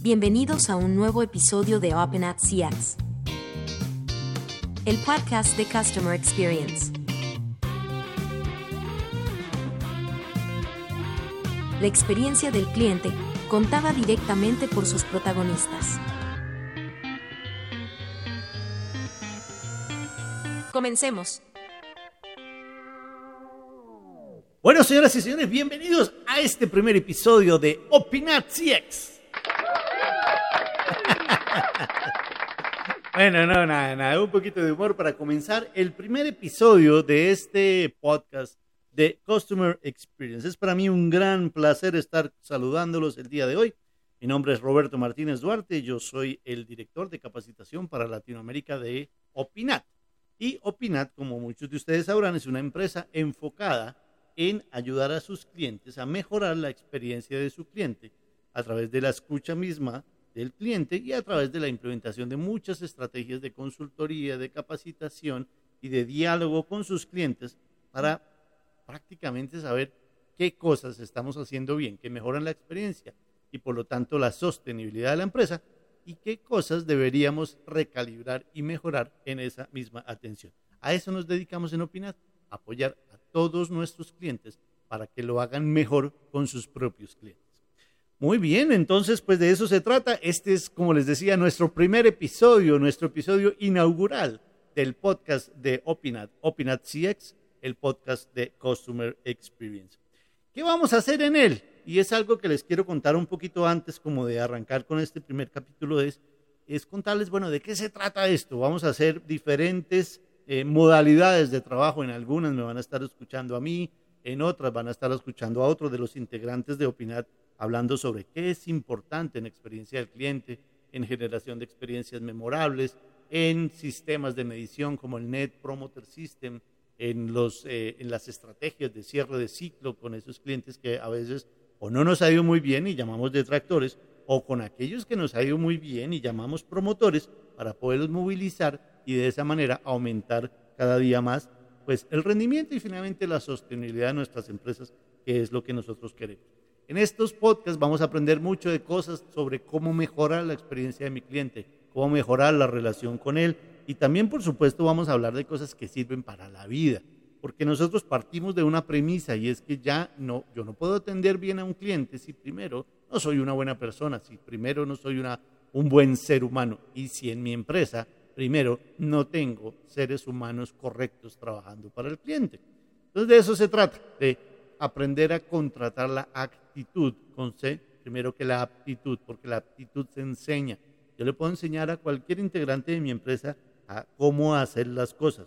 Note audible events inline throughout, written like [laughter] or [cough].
Bienvenidos a un nuevo episodio de Open at CX, el podcast de Customer Experience. La experiencia del cliente contada directamente por sus protagonistas. Comencemos. Bueno, señoras y señores, bienvenidos a este primer episodio de Opinat CX. [laughs] bueno, no, nada, nada, un poquito de humor para comenzar el primer episodio de este podcast de Customer Experience. Es para mí un gran placer estar saludándolos el día de hoy. Mi nombre es Roberto Martínez Duarte, yo soy el director de capacitación para Latinoamérica de Opinat. Y Opinat, como muchos de ustedes sabrán, es una empresa enfocada en ayudar a sus clientes a mejorar la experiencia de su cliente a través de la escucha misma del cliente y a través de la implementación de muchas estrategias de consultoría, de capacitación y de diálogo con sus clientes para prácticamente saber qué cosas estamos haciendo bien, que mejoran la experiencia y por lo tanto la sostenibilidad de la empresa y qué cosas deberíamos recalibrar y mejorar en esa misma atención. A eso nos dedicamos en Opinat, apoyar todos nuestros clientes para que lo hagan mejor con sus propios clientes. Muy bien, entonces pues de eso se trata. Este es, como les decía, nuestro primer episodio, nuestro episodio inaugural del podcast de Opinat, Opinat CX, el podcast de Customer Experience. ¿Qué vamos a hacer en él? Y es algo que les quiero contar un poquito antes como de arrancar con este primer capítulo, es, es contarles, bueno, de qué se trata esto. Vamos a hacer diferentes eh, modalidades de trabajo. En algunas me van a estar escuchando a mí, en otras van a estar escuchando a otros de los integrantes de Opinat hablando sobre qué es importante en experiencia del cliente, en generación de experiencias memorables, en sistemas de medición como el Net Promoter System, en, los, eh, en las estrategias de cierre de ciclo con esos clientes que a veces o no nos ha ido muy bien y llamamos detractores, o con aquellos que nos ha ido muy bien y llamamos promotores para poderlos movilizar y de esa manera aumentar cada día más pues el rendimiento y finalmente la sostenibilidad de nuestras empresas, que es lo que nosotros queremos. En estos podcasts vamos a aprender mucho de cosas sobre cómo mejorar la experiencia de mi cliente, cómo mejorar la relación con él y también por supuesto vamos a hablar de cosas que sirven para la vida, porque nosotros partimos de una premisa y es que ya no yo no puedo atender bien a un cliente si primero no soy una buena persona, si primero no soy un buen ser humano y si en mi empresa primero, no tengo seres humanos correctos trabajando para el cliente. Entonces de eso se trata, de aprender a contratar la actitud con C, primero que la aptitud, porque la aptitud se enseña. Yo le puedo enseñar a cualquier integrante de mi empresa a cómo hacer las cosas,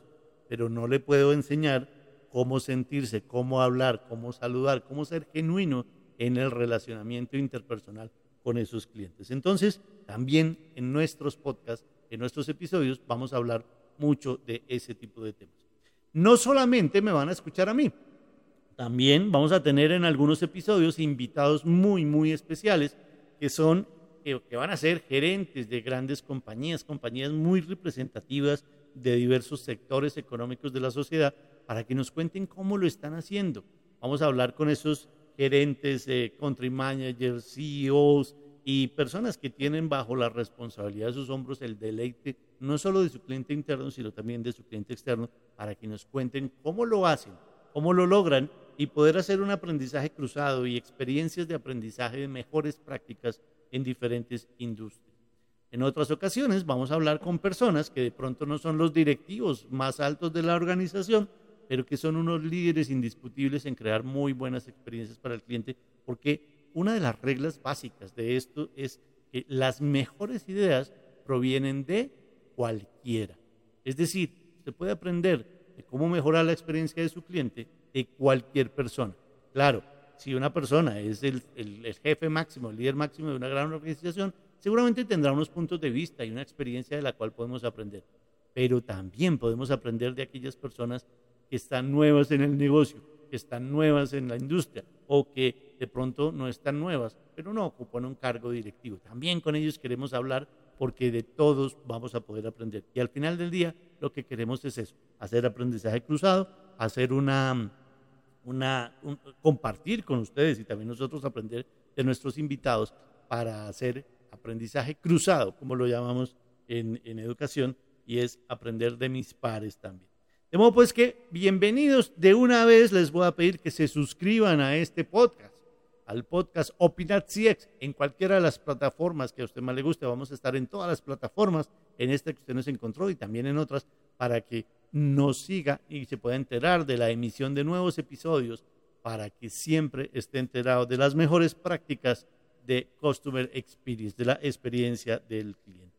pero no le puedo enseñar cómo sentirse, cómo hablar, cómo saludar, cómo ser genuino en el relacionamiento interpersonal con esos clientes. Entonces, también en nuestros podcasts en nuestros episodios vamos a hablar mucho de ese tipo de temas. No solamente me van a escuchar a mí, también vamos a tener en algunos episodios invitados muy, muy especiales que son, que, van a ser gerentes de grandes compañías, compañías muy representativas de diversos sectores económicos de la sociedad, para que nos cuenten cómo lo están haciendo. Vamos a hablar con esos gerentes, eh, country managers, CEOs, y personas que tienen bajo la responsabilidad de sus hombros el deleite no solo de su cliente interno, sino también de su cliente externo, para que nos cuenten cómo lo hacen, cómo lo logran y poder hacer un aprendizaje cruzado y experiencias de aprendizaje de mejores prácticas en diferentes industrias. En otras ocasiones vamos a hablar con personas que de pronto no son los directivos más altos de la organización, pero que son unos líderes indiscutibles en crear muy buenas experiencias para el cliente, porque una de las reglas básicas de esto es que las mejores ideas provienen de cualquiera. Es decir, se puede aprender de cómo mejorar la experiencia de su cliente de cualquier persona. Claro, si una persona es el, jefe máximo, el líder máximo de una gran organización, seguramente tendrá unos puntos de vista y una experiencia de la cual podemos aprender. Pero también podemos aprender de aquellas personas que están nuevas en el negocio, que están nuevas en la industria o que de pronto no están nuevas, pero no ocupan un cargo directivo. También con ellos queremos hablar porque de todos vamos a poder aprender. Y al final del día lo que queremos es eso, hacer aprendizaje cruzado, hacer una, una compartir con ustedes y también nosotros aprender de nuestros invitados para hacer aprendizaje cruzado, como lo llamamos en, en educación, y es aprender de mis pares también. De modo pues que bienvenidos de una vez les voy a pedir que se suscriban a este podcast, al podcast Opinat CX, en cualquiera de las plataformas que a usted más le guste. Vamos a estar en todas las plataformas, en esta que usted nos encontró y también en otras, para que nos siga y se pueda enterar de la emisión de nuevos episodios, para que siempre esté enterado de las mejores prácticas de Customer Experience, de la experiencia del cliente.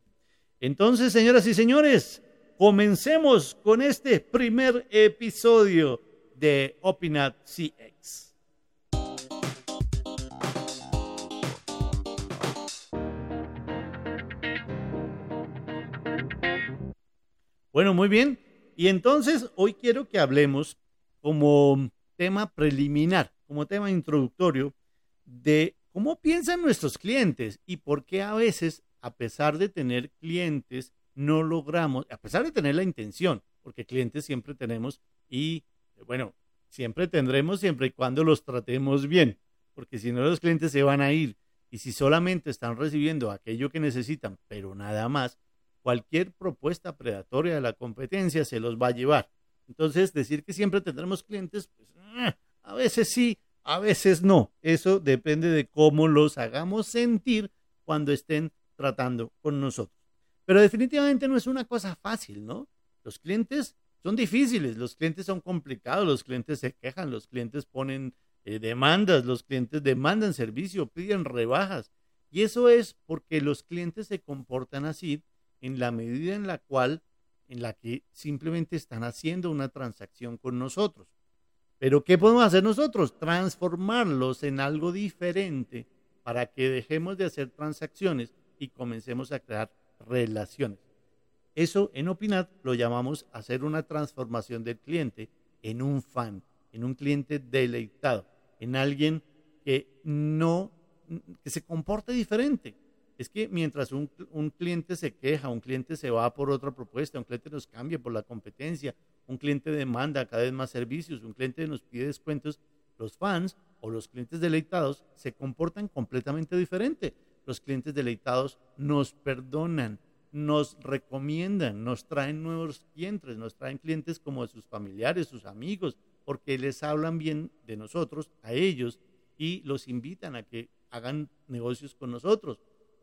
Entonces, señoras y señores, Comencemos con este primer episodio de Opinat CX. Bueno, muy bien. Y entonces hoy quiero que hablemos como tema preliminar, como tema introductorio, de cómo piensan nuestros clientes y por qué a veces, a pesar de tener clientes no logramos, a pesar de tener la intención, porque clientes siempre tenemos y, bueno, siempre tendremos siempre y cuando los tratemos bien, porque si no los clientes se van a ir. Y si solamente están recibiendo aquello que necesitan, pero nada más, cualquier propuesta predatoria de la competencia se los va a llevar. Entonces, decir que siempre tendremos clientes, pues ah, a veces sí, a veces no. Eso depende de cómo los hagamos sentir cuando estén tratando con nosotros. Pero definitivamente no es una cosa fácil, ¿no? Los clientes son difíciles, los clientes son complicados, los clientes se quejan, los clientes ponen eh, demandas, los clientes demandan servicio, piden rebajas. Y eso es porque los clientes se comportan así en la medida en la cual, en la que simplemente están haciendo una transacción con nosotros. Pero ¿qué podemos hacer nosotros? Transformarlos en algo diferente para que dejemos de hacer transacciones y comencemos a crear relaciones. Eso en Opinat lo llamamos hacer una transformación del cliente en un fan, en un cliente deleitado, en alguien que no, que se comporte diferente. Es que mientras un, un, cliente se queja, un cliente se va por otra propuesta, un cliente nos cambia por la competencia, un cliente demanda cada vez más servicios, un cliente nos pide descuentos, los fans o los clientes deleitados se comportan completamente diferente los clientes deleitados nos perdonan, nos recomiendan, nos traen nuevos clientes, nos traen clientes como sus familiares, sus amigos, porque les hablan bien de nosotros a ellos y los invitan a que hagan negocios con nosotros.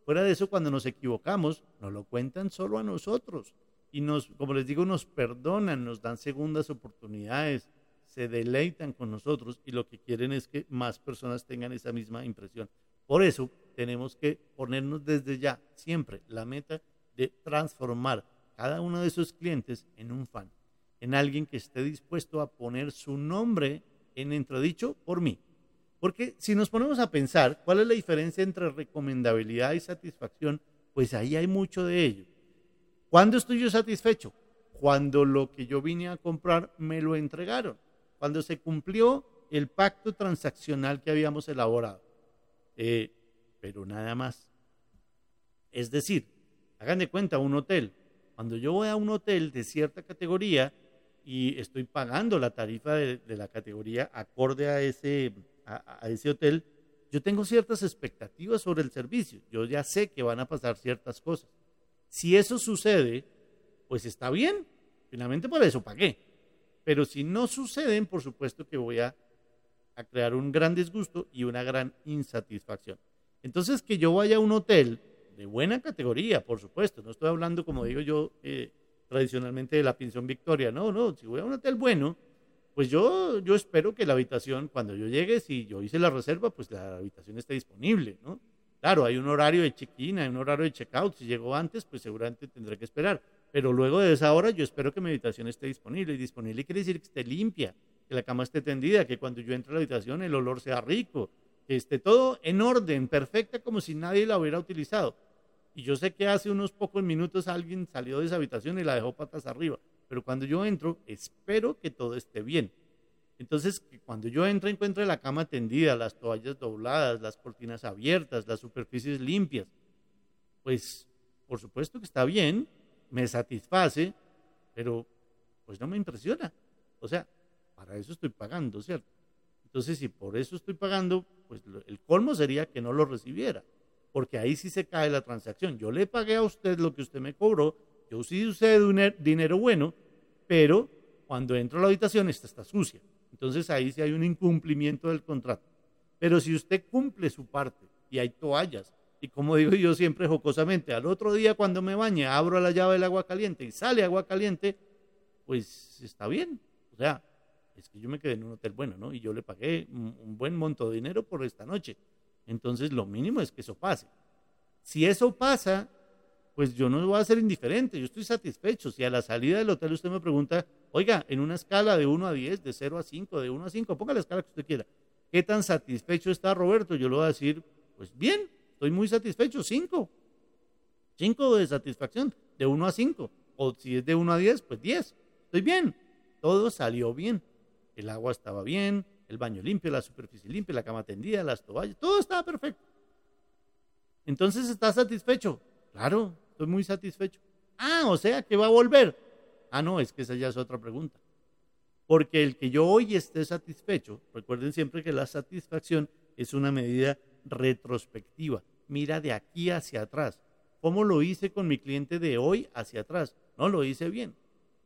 Fuera de eso, cuando nos equivocamos, nos lo cuentan solo a nosotros y nos, como les digo, nos perdonan, nos dan segundas oportunidades, se deleitan con nosotros y lo que quieren es que más personas tengan esa misma impresión. Por eso tenemos que ponernos desde ya siempre la meta de transformar cada uno de esos clientes en un fan, en alguien que esté dispuesto a poner su nombre en entredicho por mí. Porque si nos ponemos a pensar cuál es la diferencia entre recomendabilidad y satisfacción, pues ahí hay mucho de ello. ¿Cuándo estoy yo satisfecho? Cuando lo que yo vine a comprar me lo entregaron, cuando se cumplió el pacto transaccional que habíamos elaborado. Eh, pero nada más. Es decir, hagan de cuenta un hotel. Cuando yo voy a un hotel de cierta categoría y estoy pagando la tarifa de, la categoría acorde a ese, a, ese hotel, yo tengo ciertas expectativas sobre el servicio. Yo ya sé que van a pasar ciertas cosas. Si eso sucede, pues está bien. Finalmente por eso pagué. Pero si no suceden, por supuesto que voy a a crear un gran disgusto y una gran insatisfacción. Entonces, que yo vaya a un hotel de buena categoría, por supuesto, no estoy hablando, como digo yo, eh, tradicionalmente de la pensión Victoria, no, no, si voy a un hotel bueno, pues yo, yo espero que la habitación, cuando yo llegue, si yo hice la reserva, pues la habitación esté disponible, ¿no? Claro, hay un horario de check-in, hay un horario de check-out, si llego antes, pues seguramente tendré que esperar, pero luego de esa hora yo espero que mi habitación esté disponible, y disponible quiere decir que esté limpia, que la cama esté tendida, que cuando yo entre a la habitación el olor sea rico, que esté todo en orden, perfecta, como si nadie la hubiera utilizado. Y yo sé que hace unos pocos minutos alguien salió de esa habitación y la dejó patas arriba, pero cuando yo entro, espero que todo esté bien. Entonces, cuando yo entro, encuentro la cama tendida, las toallas dobladas, las cortinas abiertas, las superficies limpias. Pues, por supuesto que está bien, me satisface, pero pues no me impresiona. O sea, para eso estoy pagando, ¿cierto? Entonces, si por eso estoy pagando, pues el colmo sería que no lo recibiera. porque ahí sí se cae la transacción. Yo le pagué a usted lo que usted me cobró, yo sí usé un dinero bueno, pero cuando entro a la habitación esta está sucia. Entonces ahí sí hay un incumplimiento del contrato. Pero si usted cumple su parte y hay toallas, y como digo yo siempre jocosamente, al otro día cuando me bañe abro la llave del agua caliente y sale agua caliente, pues está bien. O sea, es que yo me quedé en un hotel bueno, ¿no? Y yo le pagué un buen monto de dinero por esta noche. Entonces lo mínimo es que eso pase. Si eso pasa, pues yo no voy a ser indiferente, yo estoy satisfecho. Si a la salida del hotel usted me pregunta, oiga, en una escala de 1 a 10, de 0 a 5, de 1 a 5, ponga la escala que usted quiera, ¿qué tan satisfecho está Roberto? Yo le voy a decir, pues bien, estoy muy satisfecho, 5. 5 de satisfacción, de 1 a 5. O si es de 1 a 10, pues 10. Estoy bien, todo salió bien. El agua estaba bien, el baño limpio, la superficie limpia, la cama tendida, las toallas, todo estaba perfecto. Entonces, ¿está satisfecho? Claro, estoy muy satisfecho. Ah, o sea, que va a volver. Ah, no, es que esa ya es otra pregunta. Porque el que yo hoy esté satisfecho, recuerden siempre que la satisfacción es una medida retrospectiva. Mira de aquí hacia atrás. ¿Cómo lo hice con mi cliente de hoy hacia atrás? No lo hice bien.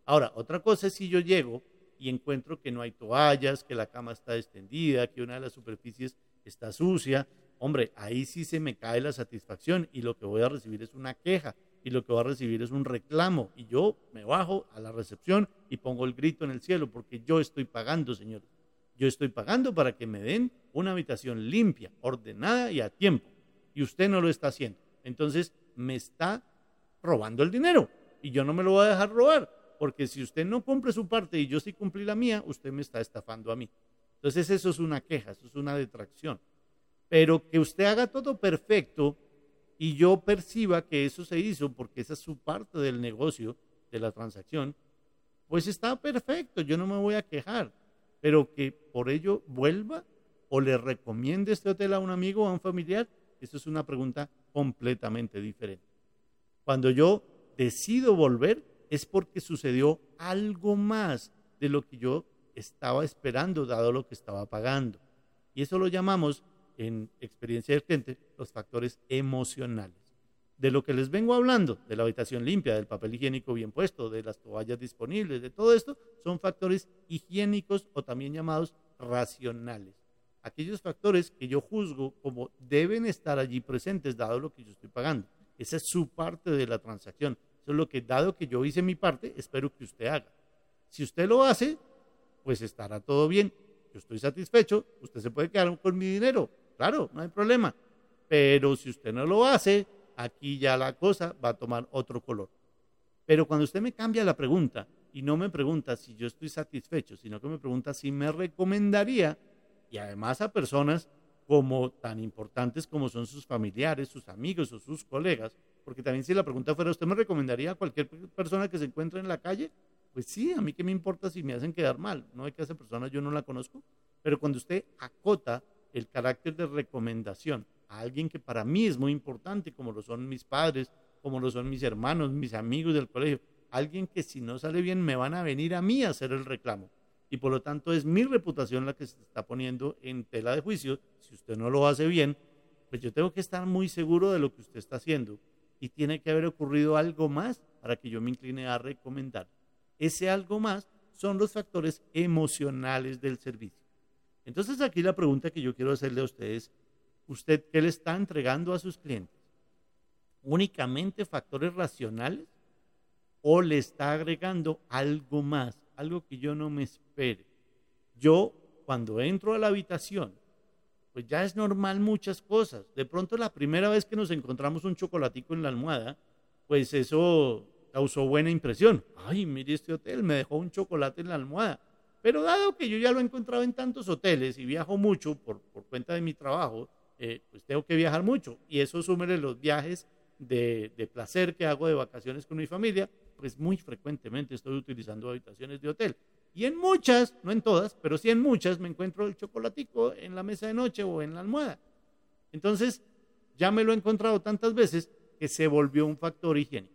Ahora, otra cosa es si yo llego y encuentro que no hay toallas, que la cama está extendida, que una de las superficies está sucia, hombre, ahí sí se me cae la satisfacción y lo que voy a recibir es una queja y lo que voy a recibir es un reclamo y yo me bajo a la recepción y pongo el grito en el cielo porque yo estoy pagando, señores. Yo estoy pagando para que me den una habitación limpia, ordenada y a tiempo. Y usted no lo está haciendo. Entonces me está robando el dinero y yo no me lo voy a dejar robar porque si usted no cumple su parte y yo sí cumplí la mía, usted me está estafando a mí. Entonces eso es una queja, eso es una detracción. Pero que usted haga todo perfecto y yo perciba que eso se hizo porque esa es su parte del negocio, de la transacción, pues está perfecto, yo no me voy a quejar. Pero que por ello vuelva o le recomiende este hotel a un amigo o a un familiar, eso es una pregunta completamente diferente. Cuando yo decido volver, es porque sucedió algo más de lo que yo estaba esperando, dado lo que estaba pagando. Y eso lo llamamos en experiencia del cliente los factores emocionales. De lo que les vengo hablando, de la habitación limpia, del papel higiénico bien puesto, de las toallas disponibles, de todo esto, son factores higiénicos o también llamados racionales. Aquellos factores que yo juzgo como deben estar allí presentes, dado lo que yo estoy pagando. Esa es su parte de la transacción. Eso es lo que, dado que yo hice mi parte, espero que usted haga. Si usted lo hace, pues estará todo bien. Yo estoy satisfecho, usted se puede quedar con mi dinero, claro, no hay problema. Pero si usted no lo hace, aquí ya la cosa va a tomar otro color. Pero cuando usted me cambia la pregunta y no me pregunta si yo estoy satisfecho, sino que me pregunta si me recomendaría, y además a personas como tan importantes como son sus familiares, sus amigos o sus colegas, porque también si la pregunta fuera, ¿usted me recomendaría a cualquier persona que se encuentre en la calle? Pues sí, a mí qué me importa si me hacen quedar mal. No hay que esa persona yo no la conozco. Pero cuando usted acota el carácter de recomendación a alguien que para mí es muy importante, como lo son mis padres, como lo son mis hermanos, mis amigos del colegio, alguien que si no sale bien me van a venir a mí a hacer el reclamo. Y por lo tanto es mi reputación la que se está poniendo en tela de juicio. Si usted no lo hace bien, pues yo tengo que estar muy seguro de lo que usted está haciendo y tiene que haber ocurrido algo más para que yo me incline a recomendar. Ese algo más son los factores emocionales del servicio. Entonces aquí la pregunta que yo quiero hacerle a ustedes, ¿usted qué le está entregando a sus clientes? ¿Únicamente factores racionales o le está agregando algo más, algo que yo no me espere? Yo cuando entro a la habitación pues ya es normal muchas cosas. De pronto la primera vez que nos encontramos un chocolatico en la almohada, pues eso causó buena impresión. Ay, mire este hotel, me dejó un chocolate en la almohada. Pero dado que yo ya lo he encontrado en tantos hoteles y viajo mucho por, cuenta de mi trabajo, eh, pues tengo que viajar mucho. Y eso súmele los viajes de, de placer que hago de vacaciones con mi familia, pues muy frecuentemente estoy utilizando habitaciones de hotel. Y en muchas, no en todas, pero sí en muchas, me encuentro el chocolatico en la mesa de noche o en la almohada. Entonces, ya me lo he encontrado tantas veces que se volvió un factor higiénico.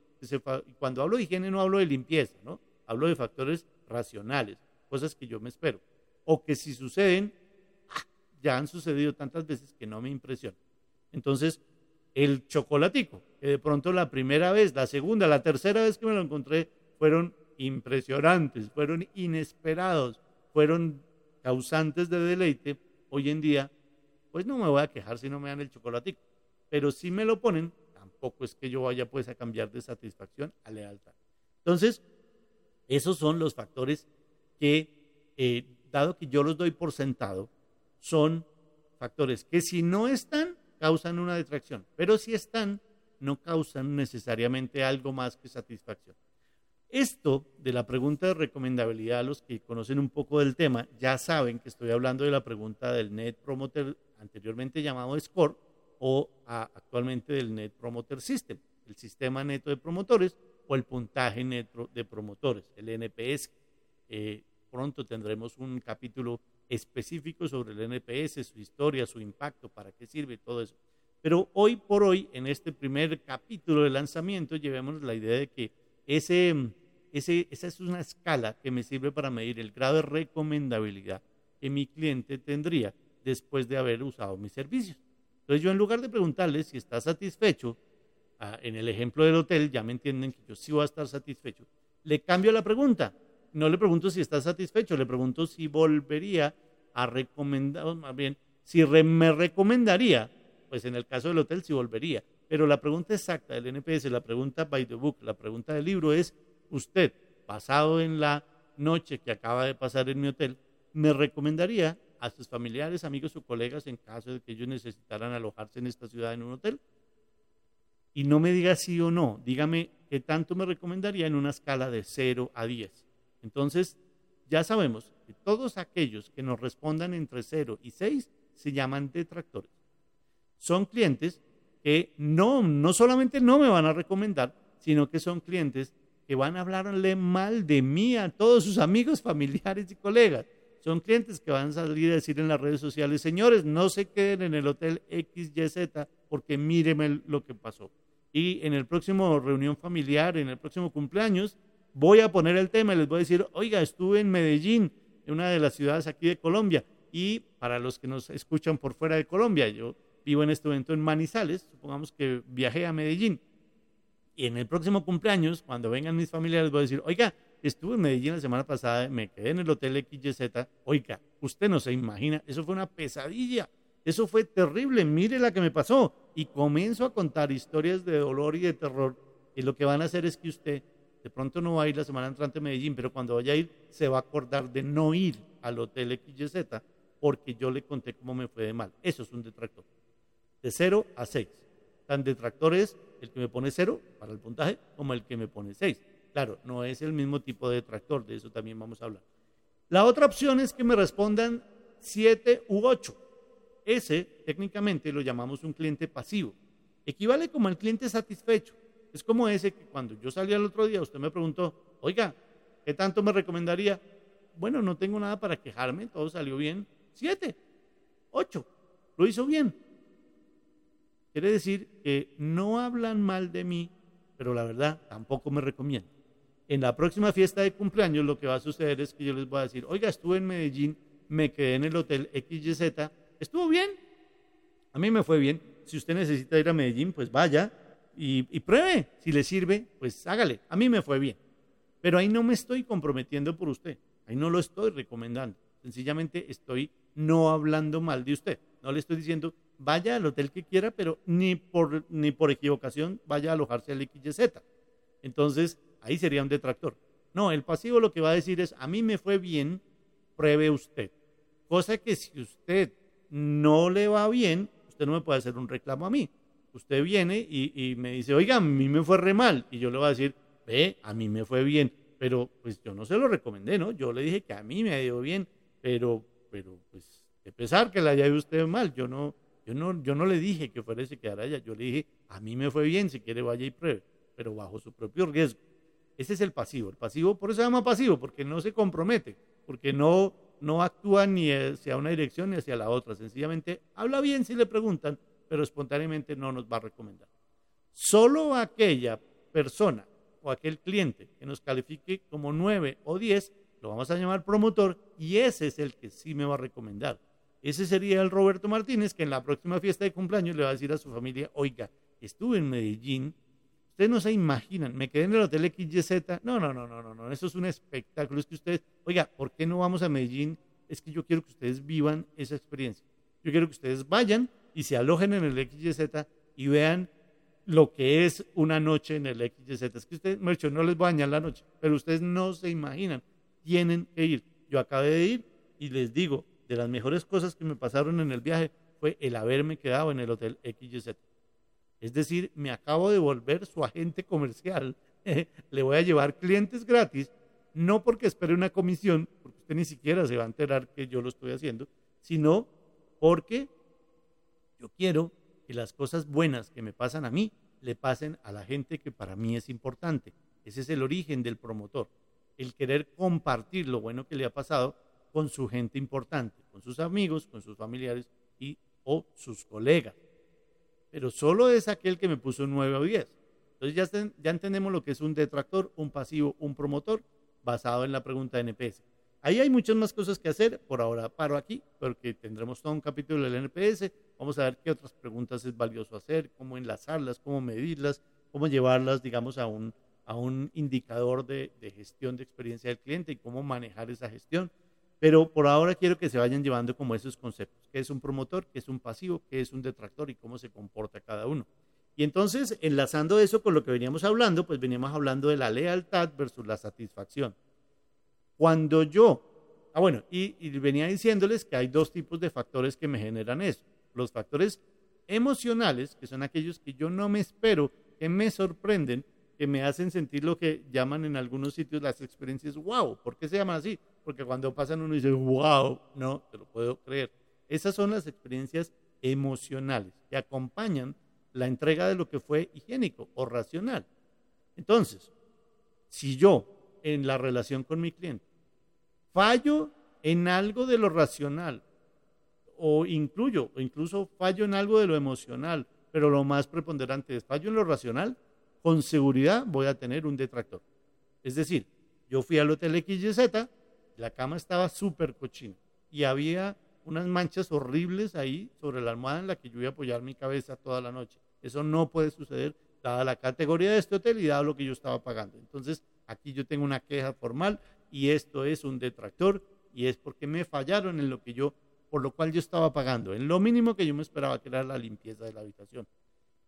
Cuando hablo de higiene no hablo de limpieza, ¿no? Hablo de factores racionales, cosas que yo me espero. O que si suceden, ya han sucedido tantas veces que no me impresionan. Entonces, el chocolatico, que de pronto la primera vez, la segunda, la tercera vez que me lo encontré fueron impresionantes, fueron inesperados, fueron causantes de deleite. Hoy en día, pues no me voy a quejar si no me dan el chocolatico, pero si me lo ponen, tampoco es que yo vaya pues a cambiar de satisfacción a lealtad. Entonces, esos son los factores que, eh, dado que yo los doy por sentado, son factores que si no están, causan una detracción, pero si están, no causan necesariamente algo más que satisfacción. Esto de la pregunta de recomendabilidad, los que conocen un poco del tema, ya saben que estoy hablando de la pregunta del Net Promoter, anteriormente llamado SCORE, o actualmente del Net Promoter System, el sistema neto de promotores o el puntaje neto de promotores, el NPS. Eh, pronto tendremos un capítulo específico sobre el NPS, su historia, su impacto, para qué sirve todo eso. Pero hoy por hoy, en este primer capítulo de lanzamiento, llevemos la idea de que ese, esa es una escala que me sirve para medir el grado de recomendabilidad que mi cliente tendría después de haber usado mis servicios. Entonces yo en lugar de preguntarle si está satisfecho, ah, en el ejemplo del hotel, ya me entienden que yo sí voy a estar satisfecho, le cambio la pregunta. No le pregunto si está satisfecho, le pregunto si volvería a recomendar, más bien, si me recomendaría, pues en el caso del hotel sí volvería. Pero la pregunta exacta del NPS, la pregunta by the book, la pregunta del libro es, usted, basado en la noche que acaba de pasar en mi hotel, ¿me recomendaría a sus familiares, amigos o colegas en caso de que ellos necesitaran alojarse en esta ciudad en un hotel? Y no me diga sí o no, dígame qué tanto me recomendaría en una escala de 0 a 10. Entonces, ya sabemos que todos aquellos que nos respondan entre 0 y 6 se llaman detractores. Son clientes que no, no solamente no me van a recomendar, sino que son clientes que van a hablarle mal de mí a todos sus amigos, [laughs] familiares y colegas. Son clientes que van a salir a decir en las redes sociales, señores, no se queden en el hotel XYZ porque míreme lo que pasó. Y en el próximo reunión familiar, en el próximo cumpleaños, voy a poner el tema y les voy a decir, oiga, estuve en Medellín, en una de las ciudades aquí de Colombia. Y para los que nos escuchan por fuera de Colombia, yo vivo en este momento en Manizales, supongamos que viajé a Medellín. Y en el próximo cumpleaños, cuando vengan mis familiares, voy a decir, oiga, estuve en Medellín la semana pasada, me quedé en el hotel XYZ. Oiga, usted no se imagina, eso fue una pesadilla. Eso fue terrible, mire la que me pasó. Y comienzo a contar historias de dolor y de terror. Y lo que van a hacer es que usted de pronto no va a ir la semana entrante a Medellín, pero cuando vaya a ir se va a acordar de no ir al hotel XYZ porque yo le conté cómo me fue de mal. Eso es un detractor. De 0 a 6. Tan detractor es el que me pone 0 para el puntaje como el que me pone 6. Claro, no es el mismo tipo de detractor, de eso también vamos a hablar. La otra opción es que me respondan 7 u 8. Ese técnicamente lo llamamos un cliente pasivo. Equivale como al cliente satisfecho. Es como ese que cuando yo salí el otro día, usted me preguntó, oiga, ¿qué tanto me recomendaría? Bueno, no tengo nada para quejarme, todo salió bien. Siete, ocho, lo hizo bien. Quiere decir que no hablan mal de mí, pero la verdad tampoco me recomiendan. En la próxima fiesta de cumpleaños lo que va a suceder es que yo les voy a decir, oiga, estuve en Medellín, me quedé en el hotel XYZ, estuvo bien, a mí me fue bien. Si usted necesita ir a Medellín, pues vaya, y, pruebe. Si le sirve, pues hágale. A mí me fue bien. Pero ahí no me estoy comprometiendo por usted. Ahí no lo estoy recomendando. Sencillamente estoy no hablando mal de usted. No le estoy diciendo, vaya al hotel que quiera, pero ni por, ni por equivocación vaya a alojarse al XYZ. Entonces, ahí sería un detractor. No, el pasivo lo que va a decir es, a mí me fue bien, pruebe usted. Cosa que si usted no le va bien, usted no me puede hacer un reclamo a mí usted viene y, me dice, oiga, a mí me fue re mal. Y yo le voy a decir, ve, a mí me fue bien. Pero pues yo no se lo recomendé, ¿no? Yo le dije que a mí me ha ido bien, pero, pero pues de pesar que la haya usted mal, yo no, yo no, yo no le dije que fuera y se quedara allá. Yo le dije, a mí me fue bien, si quiere vaya y pruebe, pero bajo su propio riesgo. Ese es el pasivo. El pasivo, por eso se llama pasivo, porque no se compromete, porque no, no actúa ni hacia una dirección ni hacia la otra. Sencillamente habla bien si le preguntan, pero espontáneamente no nos va a recomendar. Solo aquella persona o aquel cliente que nos califique como 9 o 10, lo vamos a llamar promotor y ese es el que sí me va a recomendar. Ese sería el Roberto Martínez que en la próxima fiesta de cumpleaños le va a decir a su familia, oiga, estuve en Medellín, ustedes no se imaginan, me quedé en el Hotel XYZ, no, no, no, no, no, no, eso es un espectáculo, es que ustedes, oiga, ¿por qué no vamos a Medellín? Es que yo quiero que ustedes vivan esa experiencia. Yo quiero que ustedes vayan y se alojen en el XYZ y vean lo que es una noche en el XYZ. Es que ustedes, Mercho, no les voy a dañar la noche, pero ustedes no se imaginan, tienen que ir. Yo acabé de ir y les digo, de las mejores cosas que me pasaron en el viaje fue el haberme quedado en el Hotel XYZ. Es decir, me acabo de volver su agente comercial. [laughs] Le voy a llevar clientes gratis, no porque espere una comisión, porque usted ni siquiera se va a enterar que yo lo estoy haciendo, sino porque yo quiero que las cosas buenas que me pasan a mí le pasen a la gente que para mí es importante. Ese es el origen del promotor, el querer compartir lo bueno que le ha pasado con su gente importante, con sus amigos, con sus familiares y o sus colegas. Pero solo es aquel que me puso 9 o 10. Entonces ya, ya entendemos lo que es un detractor, un pasivo, un promotor, basado en la pregunta de NPS. Ahí hay muchas más cosas que hacer. Por ahora paro aquí, porque tendremos todo un capítulo del NPS. Vamos a ver qué otras preguntas es valioso hacer, cómo enlazarlas, cómo medirlas, cómo llevarlas, digamos, a un, a un indicador de, de gestión de experiencia del cliente y cómo manejar esa gestión. Pero por ahora quiero que se vayan llevando como esos conceptos, qué es un promotor, qué es un pasivo, qué es un detractor y cómo se comporta cada uno. Y entonces, enlazando eso con lo que veníamos hablando, pues veníamos hablando de la lealtad versus la satisfacción. Cuando yo, ah bueno, y, y venía diciéndoles que hay dos tipos de factores que me generan eso. Los factores emocionales, que son aquellos que yo no me espero, que me sorprenden, que me hacen sentir lo que llaman en algunos sitios las experiencias wow. ¿Por qué se llaman así? Porque cuando pasan uno dice wow, no, te lo puedo creer. Esas son las experiencias emocionales que acompañan la entrega de lo que fue higiénico o racional. Entonces, si yo en la relación con mi cliente fallo en algo de lo racional o incluyo o incluso fallo en algo de lo emocional, pero lo más preponderante es fallo en lo racional, con seguridad voy a tener un detractor. Es decir, yo fui al Hotel XYZ, la cama estaba súper cochina y había unas manchas horribles ahí sobre la almohada en la que yo iba a apoyar mi cabeza toda la noche. Eso no puede suceder dada la categoría de este hotel y dado lo que yo estaba pagando. Entonces, aquí yo tengo una queja formal y esto es un detractor y es porque me fallaron en lo que yo, por lo cual yo estaba pagando, en lo mínimo que yo me esperaba, que era la limpieza de la habitación.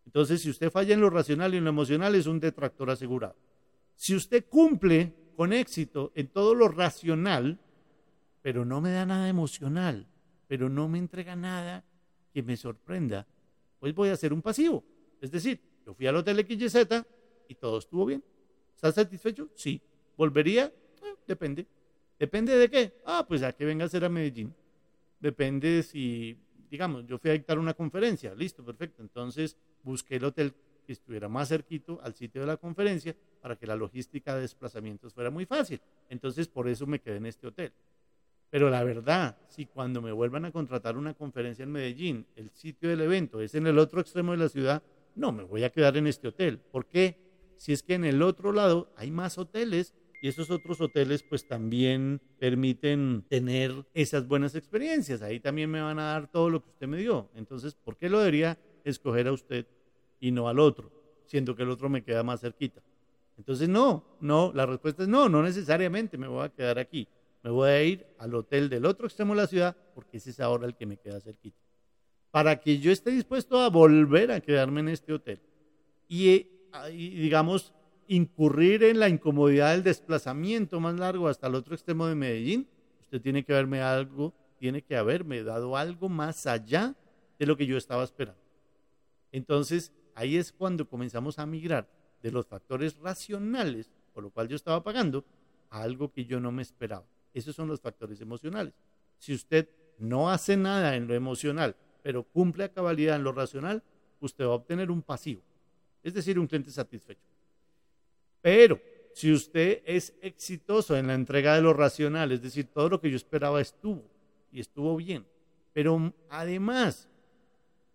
Entonces, si usted falla en lo racional y en lo emocional, es un detractor asegurado. Si usted cumple con éxito en todo lo racional, pero no me da nada emocional, pero no me entrega nada que me sorprenda, pues voy a ser un pasivo. Es decir, yo fui al Hotel XYZ y todo estuvo bien. ¿Estás satisfecho? Sí. ¿Volvería? Eh, depende. ¿Depende de qué? Ah, pues a que venga a ser a Medellín. Depende si, digamos, yo fui a dictar una conferencia. Listo, perfecto. Entonces, busqué el hotel que estuviera más cerquito al sitio de la conferencia para que la logística de desplazamientos fuera muy fácil. Entonces, por eso me quedé en este hotel. Pero la verdad, si cuando me vuelvan a contratar una conferencia en Medellín, el sitio del evento es en el otro extremo de la ciudad, no, me voy a quedar en este hotel. ¿Por qué? Si es que en el otro lado hay más hoteles y esos otros hoteles pues también permiten tener esas buenas experiencias. Ahí también me van a dar todo lo que usted me dio. Entonces, ¿por qué lo debería escoger a usted y no al otro, siendo que el otro me queda más cerquita. Entonces, no, no, la respuesta es no, no necesariamente me voy a quedar aquí. Me voy a ir al hotel del otro extremo de la ciudad porque ese es ahora el que me queda cerquita. Para que yo esté dispuesto a volver a quedarme en este hotel y, digamos, incurrir en la incomodidad del desplazamiento más largo hasta el otro extremo de Medellín, usted tiene que haberme algo, tiene que haberme dado algo más allá de lo que yo estaba esperando. Entonces, ahí es cuando comenzamos a migrar de los factores racionales, por lo cual yo estaba pagando, a algo que yo no me esperaba. Esos son los factores emocionales. Si usted no hace nada en lo emocional, pero cumple a cabalidad en lo racional, usted va a obtener un pasivo, es decir, un cliente satisfecho. Pero si usted es exitoso en la entrega de lo racional, es decir, todo lo que yo esperaba estuvo y estuvo bien, pero además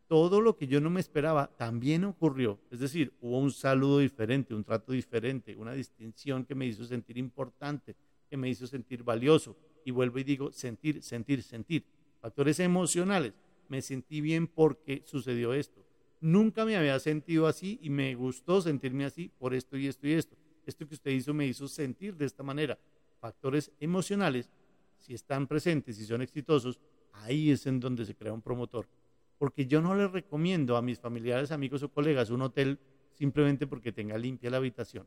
todo lo que yo no me esperaba también ocurrió. Es decir, hubo un saludo diferente, un trato diferente, una distinción que me hizo sentir importante, que me hizo sentir valioso. Y vuelvo y digo, sentir, sentir, sentir. Factores emocionales. Me sentí bien porque sucedió esto. Nunca me había sentido así y me gustó sentirme así por esto y esto y esto. Esto que usted hizo me hizo sentir de esta manera. Factores emocionales, si están presentes y son exitosos, ahí es en donde se crea un promotor. Porque yo no le recomiendo a mis familiares, amigos o colegas un hotel simplemente porque tenga limpia la habitación.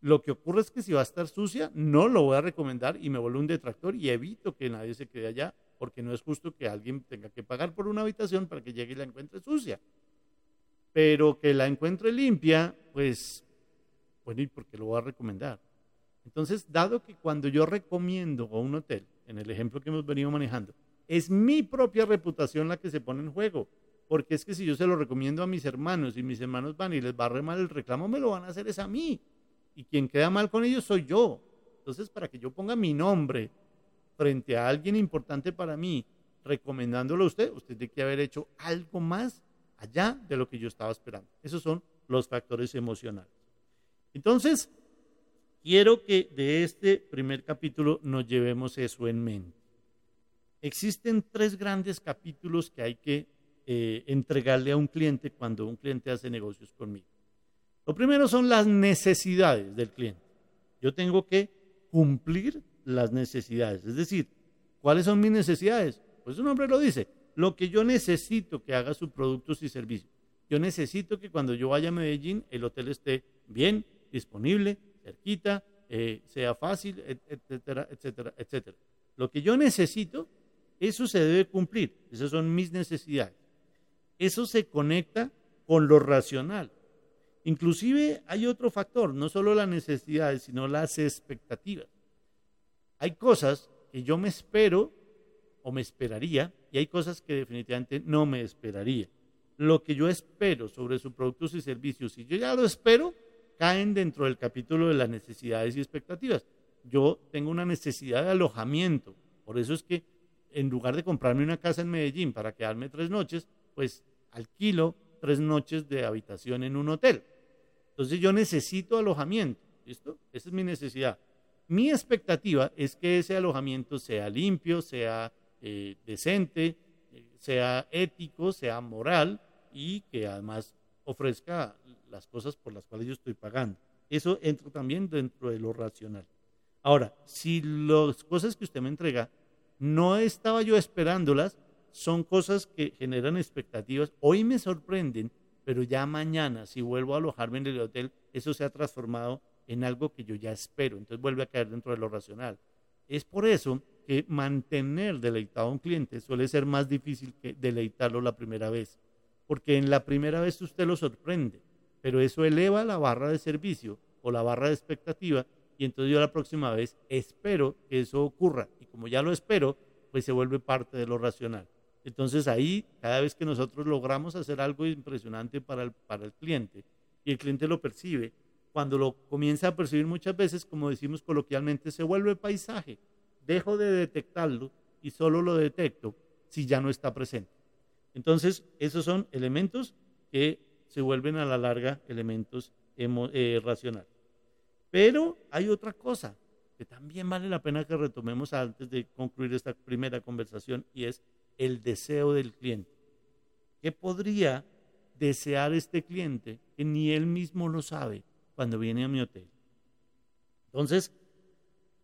Lo que ocurre es que si va a estar sucia, no lo voy a recomendar y me vuelvo un detractor y evito que nadie se quede allá, porque no es justo que alguien tenga que pagar por una habitación para que llegue y la encuentre sucia. Pero que la encuentre limpia, pues, bueno, ¿y por qué lo voy a recomendar? Entonces, dado que cuando yo recomiendo a un hotel, en el ejemplo que hemos venido manejando, es mi propia reputación la que se pone en juego. Porque es que si yo se lo recomiendo a mis hermanos y mis hermanos van y les barre mal el reclamo, me lo van a hacer es a mí. Y quien queda mal con ellos soy yo. Entonces, para que yo ponga mi nombre frente a alguien importante para mí, recomendándolo a usted, usted tiene que haber hecho algo más allá de lo que yo estaba esperando. Esos son los factores emocionales. Entonces, quiero que de este primer capítulo nos llevemos eso en mente. Existen tres grandes capítulos que hay que eh, entregarle a un cliente cuando un cliente hace negocios conmigo. Lo primero son las necesidades del cliente. Yo tengo que cumplir las necesidades. Es decir, ¿cuáles son mis necesidades? Pues su nombre lo dice. Lo que yo necesito que haga sus productos y servicios. Yo necesito que cuando yo vaya a Medellín el hotel esté bien, disponible, cerquita, eh, sea fácil, etcétera, etcétera, etcétera. Lo que yo necesito eso se debe cumplir, esas son mis necesidades. Eso se conecta con lo racional. Inclusive hay otro factor, no solo las necesidades, sino las expectativas. Hay cosas que yo me espero o me esperaría y hay cosas que definitivamente no me esperaría. Lo que yo espero sobre sus productos y servicios, si yo ya lo espero, caen dentro del capítulo de las necesidades y expectativas. Yo tengo una necesidad de alojamiento, por eso es que en lugar de comprarme una casa en Medellín para quedarme tres noches, pues alquilo tres noches de habitación en un hotel. Entonces yo necesito alojamiento, ¿listo? Esa es mi necesidad. Mi expectativa es que ese alojamiento sea limpio, sea eh, decente, eh, sea ético, sea moral y que además ofrezca las cosas por las cuales yo estoy pagando. Eso entra también dentro de lo racional. Ahora, si las cosas que usted me entrega no estaba yo esperándolas, son cosas que generan expectativas. Hoy me sorprenden, pero ya mañana, si vuelvo a alojarme en el hotel, eso se ha transformado en algo que yo ya espero, entonces vuelve a caer dentro de lo racional. Es por eso que mantener deleitado a un cliente suele ser más difícil que deleitarlo la primera vez, porque en la primera vez usted lo sorprende, pero eso eleva la barra de servicio o la barra de expectativa y entonces yo la próxima vez espero que eso ocurra y como ya lo espero, pues se vuelve parte de lo racional. Entonces ahí, cada vez que nosotros logramos hacer algo impresionante para el, para el cliente y el cliente lo percibe, cuando lo comienza a percibir muchas veces, como decimos coloquialmente, se vuelve paisaje. Dejo de detectarlo y solo lo detecto si ya no está presente. Entonces, esos son elementos que se vuelven a la larga elementos eh, racionales. Pero hay otra cosa que también vale la pena que retomemos antes de concluir esta primera conversación y es el deseo del cliente. ¿Qué podría desear este cliente que ni él mismo lo sabe cuando viene a mi hotel? Entonces,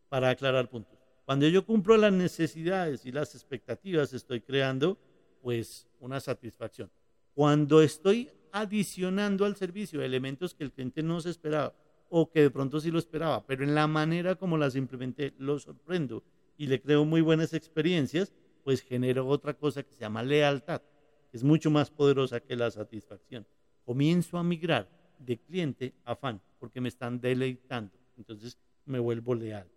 para aclarar puntos, cuando yo cumplo las necesidades y las expectativas, estoy creando pues una satisfacción. Cuando estoy adicionando al servicio elementos que el cliente no se esperaba o que de pronto sí lo esperaba, pero en la manera como las implementé lo sorprendo y le creo muy buenas experiencias, pues genero otra cosa que se llama lealtad, que es mucho más poderosa que la satisfacción. Comienzo a migrar de cliente a fan, porque me están deleitando, entonces me vuelvo leal.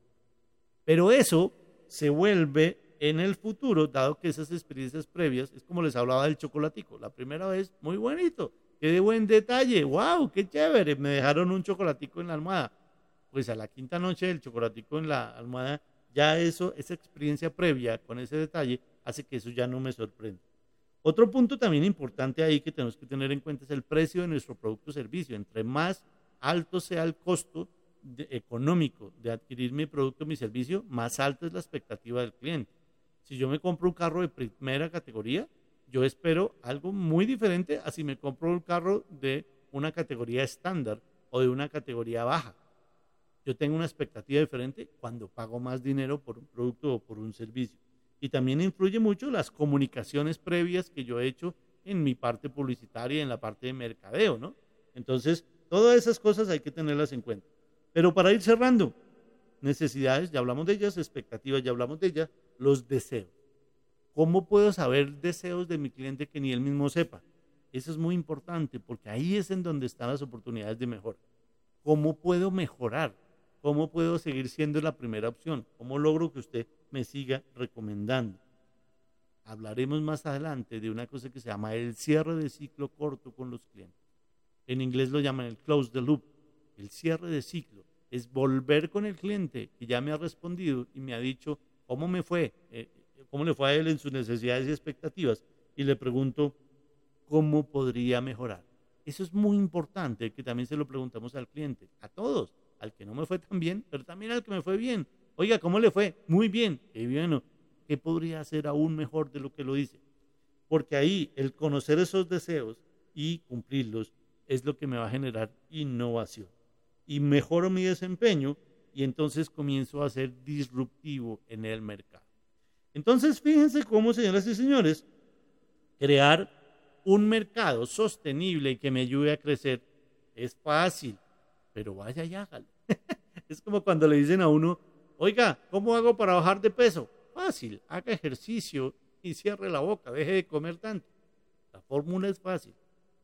Pero eso se vuelve en el futuro, dado que esas experiencias previas, es como les hablaba del chocolatico, la primera vez, muy bonito, qué de buen detalle, wow, qué chévere, me dejaron un chocolatico en la almohada. Pues a la quinta noche del chocolatico en la almohada, ya eso, esa experiencia previa con ese detalle hace que eso ya no me sorprenda. Otro punto también importante ahí que tenemos que tener en cuenta es el precio de nuestro producto o servicio. Entre más alto sea el costo económico de adquirir mi producto o mi servicio, más alta es la expectativa del cliente. Si yo me compro un carro de primera categoría, yo espero algo muy diferente a si me compro un carro de una categoría estándar o de una categoría baja. Yo tengo una expectativa diferente cuando pago más dinero por un producto o por un servicio. Y también influye mucho las comunicaciones previas que yo he hecho en mi parte publicitaria en la parte de mercadeo, ¿no? Entonces, todas esas cosas hay que tenerlas en cuenta. Pero para ir cerrando, necesidades, ya hablamos de ellas, expectativas, ya hablamos de ellas, los deseos. ¿Cómo puedo saber deseos de mi cliente que ni él mismo sepa? Eso es muy importante porque ahí es en donde están las oportunidades de mejora. ¿Cómo puedo mejorar? ¿Cómo puedo seguir siendo la primera opción? ¿Cómo logro que usted me siga recomendando? Hablaremos más adelante de una cosa que se llama el cierre de ciclo corto con los clientes. En inglés lo llaman el close the loop, el cierre de ciclo. Es volver con el cliente que ya me ha respondido y me ha dicho cómo me fue, eh, cómo le fue a él en sus necesidades y expectativas. Y le pregunto cómo podría mejorar. Eso es muy importante, que también se lo preguntamos al cliente, a todos, al que no me fue tan bien, pero también al que me fue bien. Oiga, ¿cómo le fue? Muy bien, qué bien. ¿Qué podría hacer aún mejor de lo que lo dice? Porque ahí el conocer esos deseos y cumplirlos es lo que me va a generar innovación. Y mejoro mi desempeño y entonces comienzo a ser disruptivo en el mercado. Entonces, fíjense cómo, señoras y señores, crear un mercado sostenible y que me ayude a crecer es fácil, pero vaya y hágalo. [laughs] es como cuando le dicen a uno, oiga, ¿cómo hago para bajar de peso? Fácil, haga ejercicio y cierre la boca, deje de comer tanto. La fórmula es fácil,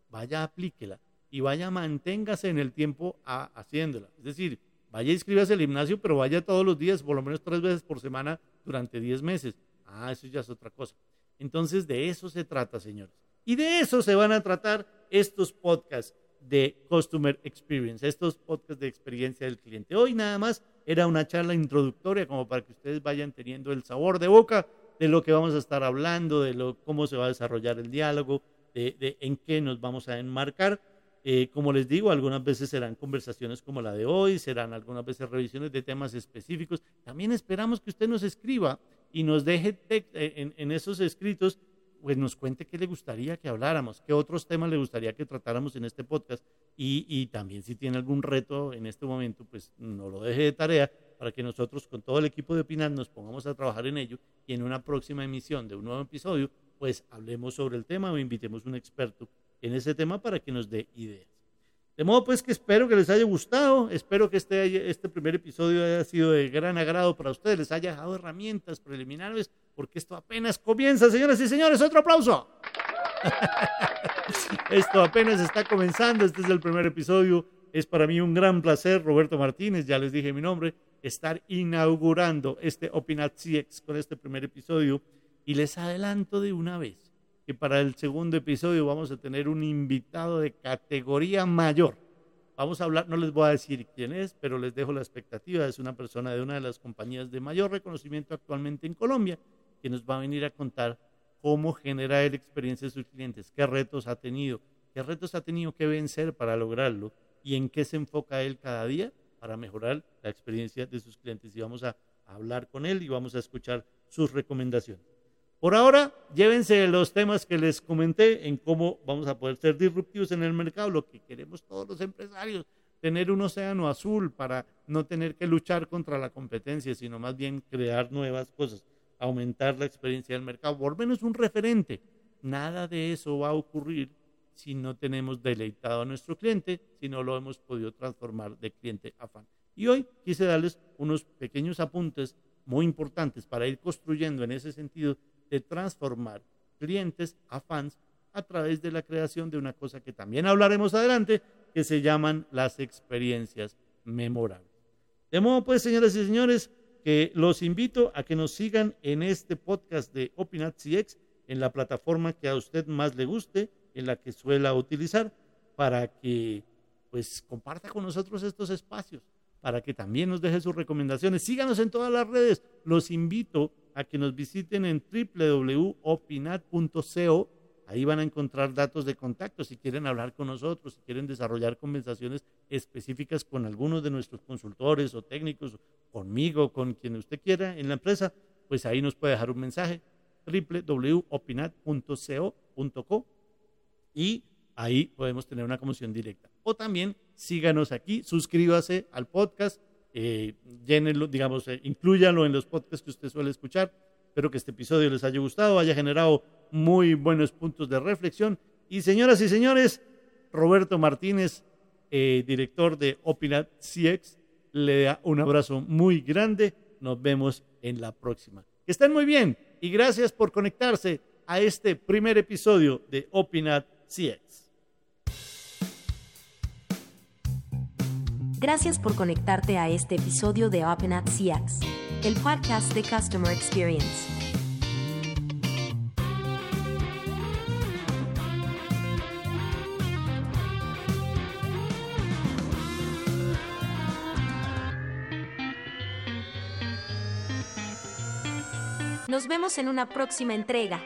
vaya, aplíquela y vaya, manténgase en el tiempo haciéndola. Es decir, vaya, inscríbase al gimnasio, pero vaya todos los días, por lo menos tres veces por semana durante diez meses. Ah, eso ya es otra cosa. Entonces, de eso se trata, señores. Y de eso se van a tratar estos podcasts de Customer Experience, estos podcasts de experiencia del cliente. Hoy nada más era una charla introductoria como para que ustedes vayan teniendo el sabor de boca de lo que vamos a estar hablando, de lo, cómo se va a desarrollar el diálogo, de, en qué nos vamos a enmarcar. Eh, como les digo, algunas veces serán conversaciones como la de hoy, serán algunas veces revisiones de temas específicos. También esperamos que usted nos escriba y nos deje en, en esos escritos pues nos cuente qué le gustaría que habláramos, qué otros temas le gustaría que tratáramos en este podcast y, y, también si tiene algún reto en este momento, pues no lo deje de tarea para que nosotros con todo el equipo de Opinar nos pongamos a trabajar en ello y en una próxima emisión de un nuevo episodio, pues hablemos sobre el tema o invitemos a un experto en ese tema para que nos dé ideas. De modo pues que espero que les haya gustado, espero que este, este primer episodio haya sido de gran agrado para ustedes, les haya dejado herramientas preliminares, porque esto apenas comienza, señoras y señores, otro aplauso. [laughs] esto apenas está comenzando, este es el primer episodio, es para mí un gran placer, Roberto Martínez, ya les dije mi nombre, estar inaugurando este Opinat CX con este primer episodio y les adelanto de una vez que para el segundo episodio vamos a tener un invitado de categoría mayor. Vamos a hablar, no les voy a decir quién es, pero les dejo la expectativa. Es una persona de una de las compañías de mayor reconocimiento actualmente en Colombia, que nos va a venir a contar cómo genera la experiencia de sus clientes, qué retos ha tenido, qué retos ha tenido que vencer para lograrlo y en qué se enfoca él cada día para mejorar la experiencia de sus clientes. Y vamos a hablar con él y vamos a escuchar sus recomendaciones. Por ahora, llévense los temas que les comenté en cómo vamos a poder ser disruptivos en el mercado, lo que queremos todos los empresarios, tener un océano azul para no tener que luchar contra la competencia, sino más bien crear nuevas cosas, aumentar la experiencia del mercado, por menos un referente. Nada de eso va a ocurrir si no tenemos deleitado a nuestro cliente, si no lo hemos podido transformar de cliente a fan. Y hoy quise darles unos pequeños apuntes muy importantes para ir construyendo en ese sentido de transformar clientes a fans a través de la creación de una cosa que también hablaremos adelante, que se llaman las experiencias memorables. De modo pues, señoras y señores, que los invito a que nos sigan en este podcast de Opinat CX, en la plataforma que a usted más le guste, en la que suela utilizar, para que pues comparta con nosotros estos espacios, para que también nos deje sus recomendaciones. Síganos en todas las redes. Los invito a que nos visiten en www.opinat.co. Ahí van a encontrar datos de contacto si quieren hablar con nosotros, si quieren desarrollar conversaciones específicas con algunos de nuestros consultores o técnicos, conmigo, con quien usted quiera en la empresa. pues ahí nos puede dejar un mensaje www.opinat.co.co y ahí podemos tener una comunicación directa. O también síganos aquí, suscríbase al podcast, eh, llénenlo, digamos, eh, inclúyalo en los podcasts que usted suele escuchar. Espero que este episodio les haya gustado, haya generado muy buenos puntos de reflexión. Y señoras y señores, Roberto Martínez, eh, director de Opinat CX, le da un abrazo muy grande. Nos vemos en la próxima. Que estén muy bien y gracias por conectarse a este primer episodio de Opinat CX. Gracias por conectarte a este episodio de Opinat CX, el podcast de Customer Experience. Nos vemos en una próxima entrega.